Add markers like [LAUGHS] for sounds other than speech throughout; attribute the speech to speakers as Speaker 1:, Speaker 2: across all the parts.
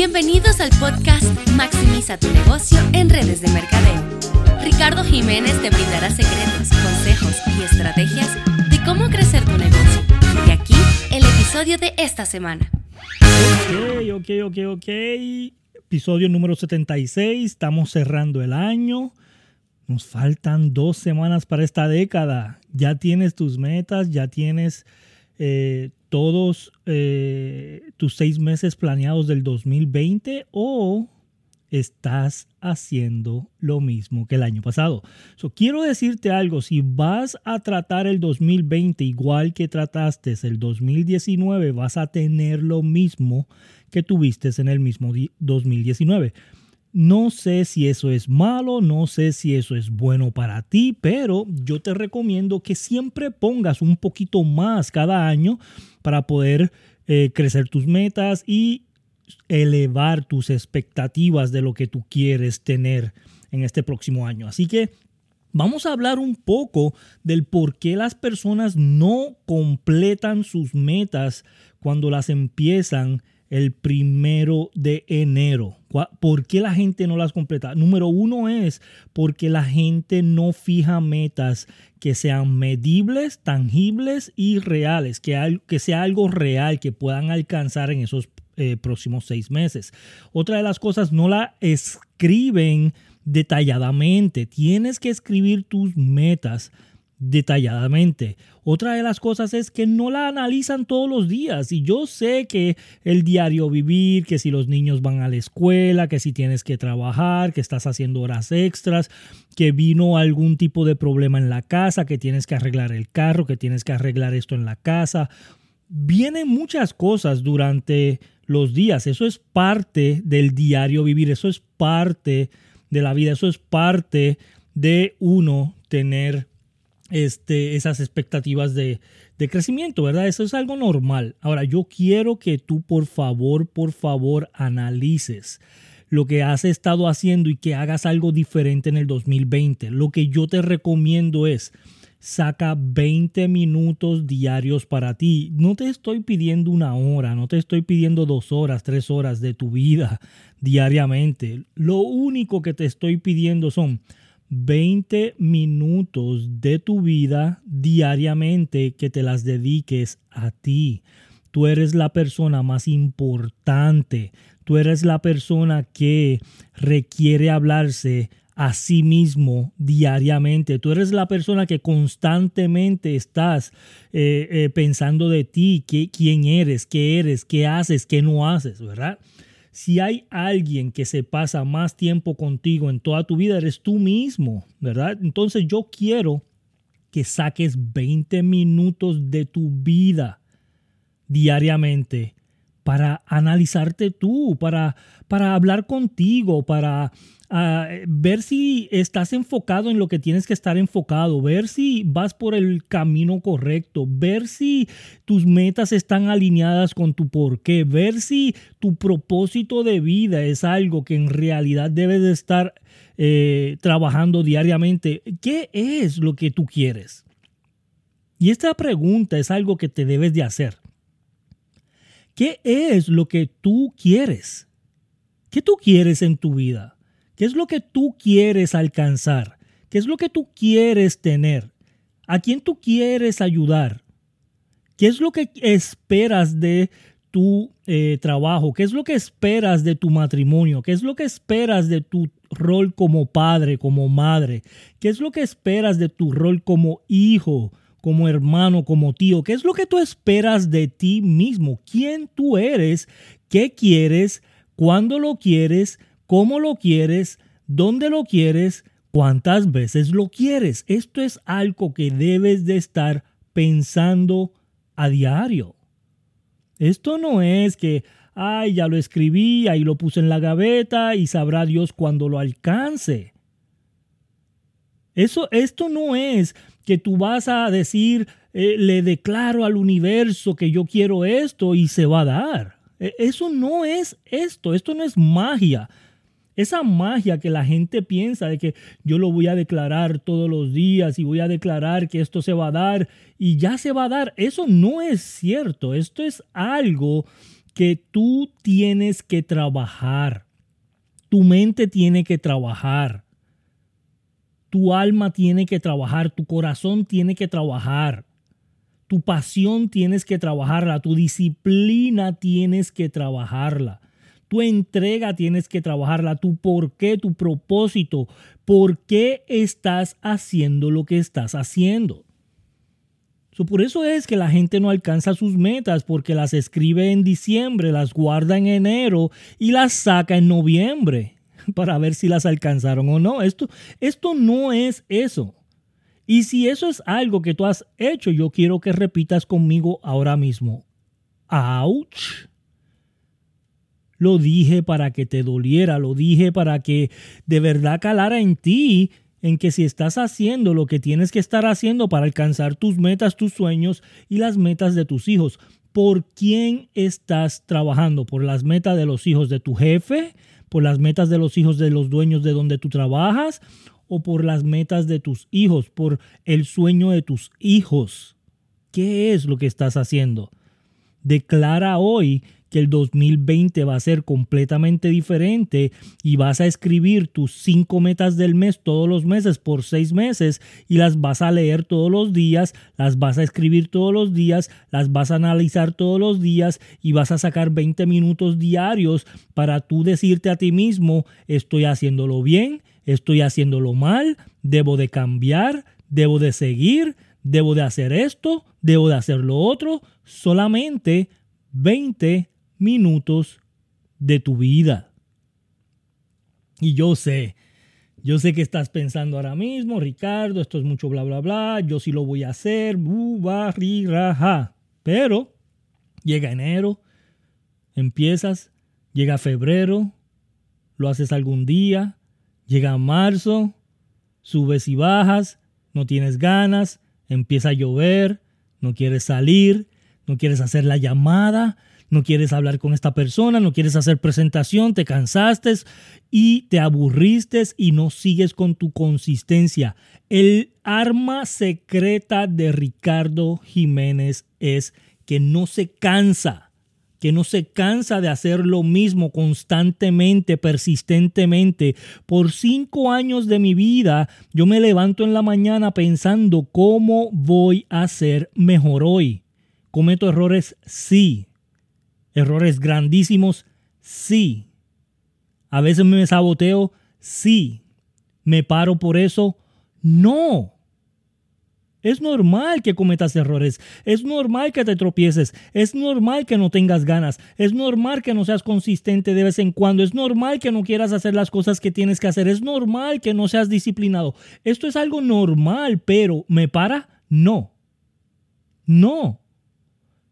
Speaker 1: Bienvenidos al podcast Maximiza tu negocio en redes de mercadeo. Ricardo Jiménez te brindará secretos, consejos y estrategias de cómo crecer tu negocio. Y aquí el episodio de esta semana.
Speaker 2: Ok, ok, ok, ok. Episodio número 76. Estamos cerrando el año. Nos faltan dos semanas para esta década. Ya tienes tus metas, ya tienes eh, todos eh, tus seis meses planeados del 2020 o estás haciendo lo mismo que el año pasado. quiero decirte algo, si vas a tratar el 2020 igual que trataste el 2019, vas a tener lo mismo que tuviste en el mismo 2019. No sé si eso es malo, no sé si eso es bueno para ti, pero yo te recomiendo que siempre pongas un poquito más cada año para poder eh, crecer tus metas y elevar tus expectativas de lo que tú quieres tener en este próximo año. Así que vamos a hablar un poco del por qué las personas no completan sus metas cuando las empiezan el primero de enero. ¿Por qué la gente no las completa? Número uno es porque la gente no fija metas que sean medibles, tangibles y reales, que, sea algo real que puedan alcanzar en esos eh, próximos seis meses. Otra de las cosas, no la escriben detalladamente. Tienes que escribir tus metas detalladamente. Otra de las cosas es que no la analizan todos los días. Y yo sé que el diario vivir, que si los niños van a la escuela, que si tienes que trabajar, que estás haciendo horas extras, que vino algún tipo de problema en la casa, que tienes que arreglar el carro, que tienes que arreglar esto en la casa. Vienen muchas cosas durante los días. Eso es parte del diario vivir, eso es parte de la vida, eso es parte de uno tener este, esas expectativas de, de crecimiento, ¿verdad? Eso es algo normal. Ahora, yo quiero que tú, por favor, por favor, analices lo que has estado haciendo y que hagas algo diferente en el 2020. Lo que yo te recomiendo es saca 20 minutos diarios para ti. No te estoy pidiendo una hora, no te estoy pidiendo dos horas, tres horas de tu vida diariamente. Lo único que te estoy pidiendo son 20 minutos de tu vida diariamente que te las dediques a ti. Tú eres la persona más importante. Tú eres la persona que requiere hablarse a sí mismo diariamente. Tú eres la persona que constantemente estás eh, eh, pensando de ti, quién eres, qué eres, qué haces, qué no haces, ¿verdad? Si hay alguien que se pasa más tiempo contigo en toda tu vida, eres tú mismo, ¿verdad? Entonces yo quiero que saques 20 minutos de tu vida diariamente para analizarte tú, para, para hablar contigo, para ver si estás enfocado en lo que tienes que estar enfocado, ver si vas por el camino correcto, ver si tus metas están alineadas con tu porqué, ver si tu propósito de vida es algo que en realidad debes de estar eh, trabajando diariamente. ¿Qué es lo que tú quieres? Y esta pregunta es algo que te debes de hacer. ¿Qué es lo que tú quieres? ¿Qué tú quieres en tu vida? ¿Qué es lo que tú quieres alcanzar? ¿Qué es lo que tú quieres tener? ¿A quién tú quieres ayudar? ¿Qué es lo que esperas de tu eh, trabajo? ¿Qué es lo que esperas de tu matrimonio? ¿Qué es lo que esperas de tu rol como padre, como madre? ¿Qué es lo que esperas de tu rol como hijo, como hermano, como tío? ¿Qué es lo que tú esperas de ti mismo? ¿Quién tú eres? ¿Qué quieres? ¿Cuándo lo quieres? Cómo lo quieres, dónde lo quieres, cuántas veces lo quieres. Esto es algo que debes de estar pensando a diario. Esto no es que, ay, ya lo escribí, ahí lo puse en la gaveta y sabrá Dios cuando lo alcance. Eso, esto no es que tú vas a decir, eh, le declaro al universo que yo quiero esto y se va a dar. E, eso no es esto, esto no es magia. Esa magia que la gente piensa de que yo lo voy a declarar todos los días y voy a declarar que esto se va a dar y ya se va a dar, eso no es cierto. Esto es algo que tú tienes que trabajar. Tu mente tiene que trabajar. Tu alma tiene que trabajar, tu corazón tiene que trabajar. Tu pasión tienes que trabajarla, tu disciplina tienes que trabajarla. Tu entrega tienes que trabajarla, tu por qué, tu propósito, por qué estás haciendo lo que estás haciendo. por eso es que la gente no alcanza sus metas porque las escribe en diciembre, las guarda en enero y las saca en noviembre [LAUGHS] para ver si las alcanzaron o no. Esto, esto no es eso. Y si eso es algo que tú has hecho, yo quiero que repitas conmigo ahora mismo. Ouch. Lo dije para que te doliera, lo dije para que de verdad calara en ti, en que si estás haciendo lo que tienes que estar haciendo para alcanzar tus metas, tus sueños y las metas de tus hijos. ¿Por quién estás trabajando? ¿Por las metas de los hijos de tu jefe? ¿Por las metas de los hijos de los dueños de donde tú trabajas? o por las metas de tus hijos, por el sueño de tus hijos. ¿Qué es lo que estás haciendo? Declara hoy que el 2020 va a ser completamente diferente y vas a escribir tus cinco metas del mes todos los meses por seis meses y las vas a leer todos los días, las vas a escribir todos los días, las vas a analizar todos los días y vas a sacar 20 minutos diarios para tú decirte a ti mismo, estoy haciéndolo bien, estoy haciéndolo mal, debo de cambiar, debo de seguir, debo de hacer esto, debo de hacer lo otro, solamente 20 minutos de tu vida. Y yo sé, yo sé que estás pensando ahora mismo, Ricardo, esto es mucho bla, bla, bla, yo sí lo voy a hacer, raja. Pero llega enero, empiezas, llega febrero, lo haces algún día, Llega marzo, subes y bajas, no tienes ganas, empieza a llover, no quieres salir, no quieres hacer la llamada, no quieres hablar con esta persona, no quieres hacer presentación, te cansaste y te aburriste y no sigues con tu consistencia. El arma secreta de Ricardo Jiménez es que no se cansa que no se cansa de hacer lo mismo constantemente, persistentemente. Por cinco años de mi vida, yo me levanto en la mañana pensando cómo voy a ser mejor hoy. ¿Cometo errores? Sí. ¿Errores grandísimos? Sí. ¿A veces me saboteo? Sí. ¿Me paro por eso? No. Es normal que cometas errores, es normal que te tropieces, es normal que no tengas ganas, es normal que no seas consistente de vez en cuando, es normal que no quieras hacer las cosas que tienes que hacer, es normal que no seas disciplinado. Esto es algo normal, pero ¿me para? No. No.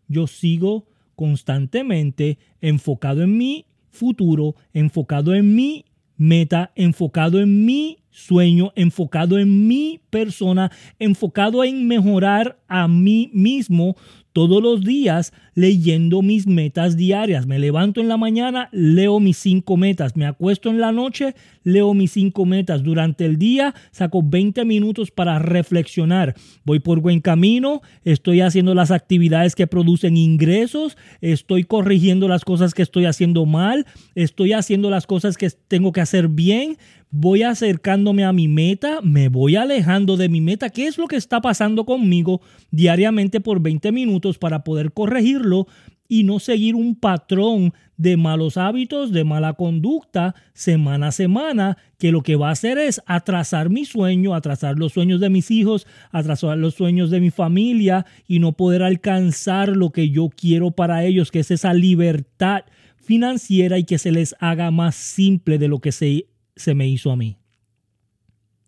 Speaker 2: Yo sigo constantemente enfocado en mi futuro, enfocado en mi meta, enfocado en mi sueño, enfocado en mi persona, enfocado en mejorar a mí mismo todos los días leyendo mis metas diarias. Me levanto en la mañana, leo mis cinco metas. Me acuesto en la noche, leo mis cinco metas. Durante el día saco 20 minutos para reflexionar. Voy por buen camino, estoy haciendo las actividades que producen ingresos, estoy corrigiendo las cosas que estoy haciendo mal, estoy haciendo las cosas que tengo que hacer bien, voy acercándome a mi meta, me voy alejando de mi meta. ¿Qué es lo que está pasando conmigo diariamente por 20 minutos para poder corregirlo y no seguir un patrón de malos hábitos, de mala conducta semana a semana, que lo que va a hacer es atrasar mi sueño, atrasar los sueños de mis hijos, atrasar los sueños de mi familia y no poder alcanzar lo que yo quiero para ellos, que es esa libertad financiera y que se les haga más simple de lo que se se me hizo a mí.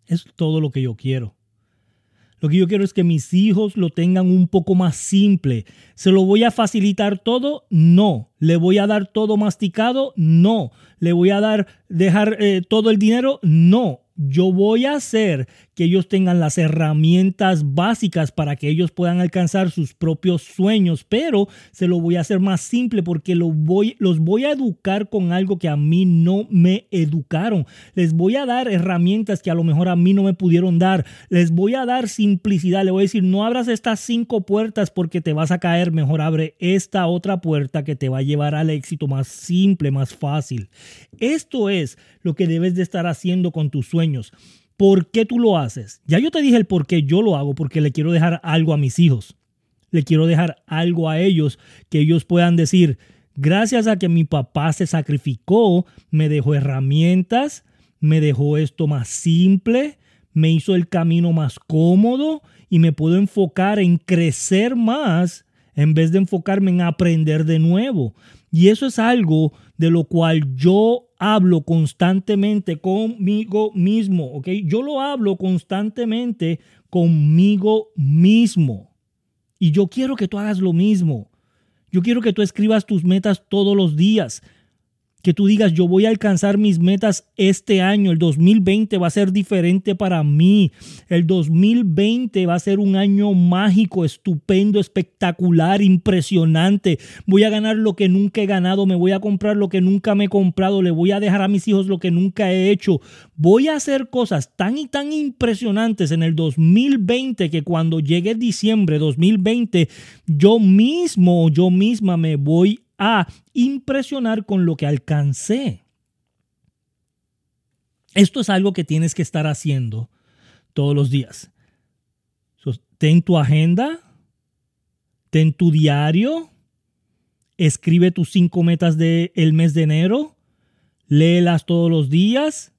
Speaker 2: Es todo lo que yo quiero. Lo que yo quiero es que mis hijos lo tengan un poco más simple. ¿Se lo voy a facilitar todo? No. ¿Le voy a dar todo masticado? No. ¿Le voy a dar dejar eh, todo el dinero? No. Yo voy a hacer que ellos tengan las herramientas básicas para que ellos puedan alcanzar sus propios sueños, pero se lo voy a hacer más simple porque lo voy, los voy a educar con algo que a mí no me educaron. Les voy a dar herramientas que a lo mejor a mí no me pudieron dar. Les voy a dar simplicidad. Le voy a decir, no abras estas cinco puertas porque te vas a caer. Mejor abre esta otra puerta que te va a llevar al éxito más simple, más fácil. Esto es lo que debes de estar haciendo con tus sueños. ¿Por qué tú lo haces? Ya yo te dije el por qué yo lo hago, porque le quiero dejar algo a mis hijos. Le quiero dejar algo a ellos que ellos puedan decir, gracias a que mi papá se sacrificó, me dejó herramientas, me dejó esto más simple, me hizo el camino más cómodo y me puedo enfocar en crecer más en vez de enfocarme en aprender de nuevo. Y eso es algo de lo cual yo hablo constantemente conmigo mismo, ¿ok? Yo lo hablo constantemente conmigo mismo. Y yo quiero que tú hagas lo mismo. Yo quiero que tú escribas tus metas todos los días que tú digas, yo voy a alcanzar mis metas este año, el 2020 va a ser diferente para mí, el 2020 va a ser un año mágico, estupendo, espectacular, impresionante, voy a ganar lo que nunca he ganado, me voy a comprar lo que nunca me he comprado, le voy a dejar a mis hijos lo que nunca he hecho, voy a hacer cosas tan y tan impresionantes en el 2020 que cuando llegue diciembre 2020, yo mismo, yo misma me voy a impresionar con lo que alcancé. Esto es algo que tienes que estar haciendo todos los días. Ten tu agenda, ten tu diario, escribe tus cinco metas del mes de enero, léelas todos los días,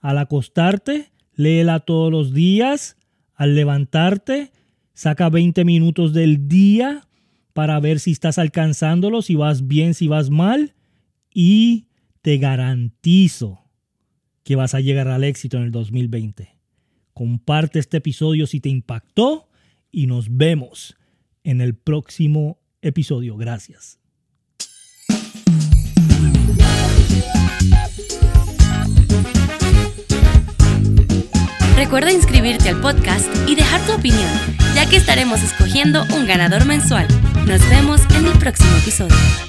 Speaker 2: al acostarte, léela todos los días, al levantarte, saca 20 minutos del día para ver si estás alcanzándolo, si vas bien, si vas mal. Y te garantizo que vas a llegar al éxito en el 2020. Comparte este episodio si te impactó y nos vemos en el próximo episodio. Gracias.
Speaker 1: Recuerda inscribirte al podcast y dejar tu opinión, ya que estaremos escogiendo un ganador mensual. Nos vemos en el próximo episodio.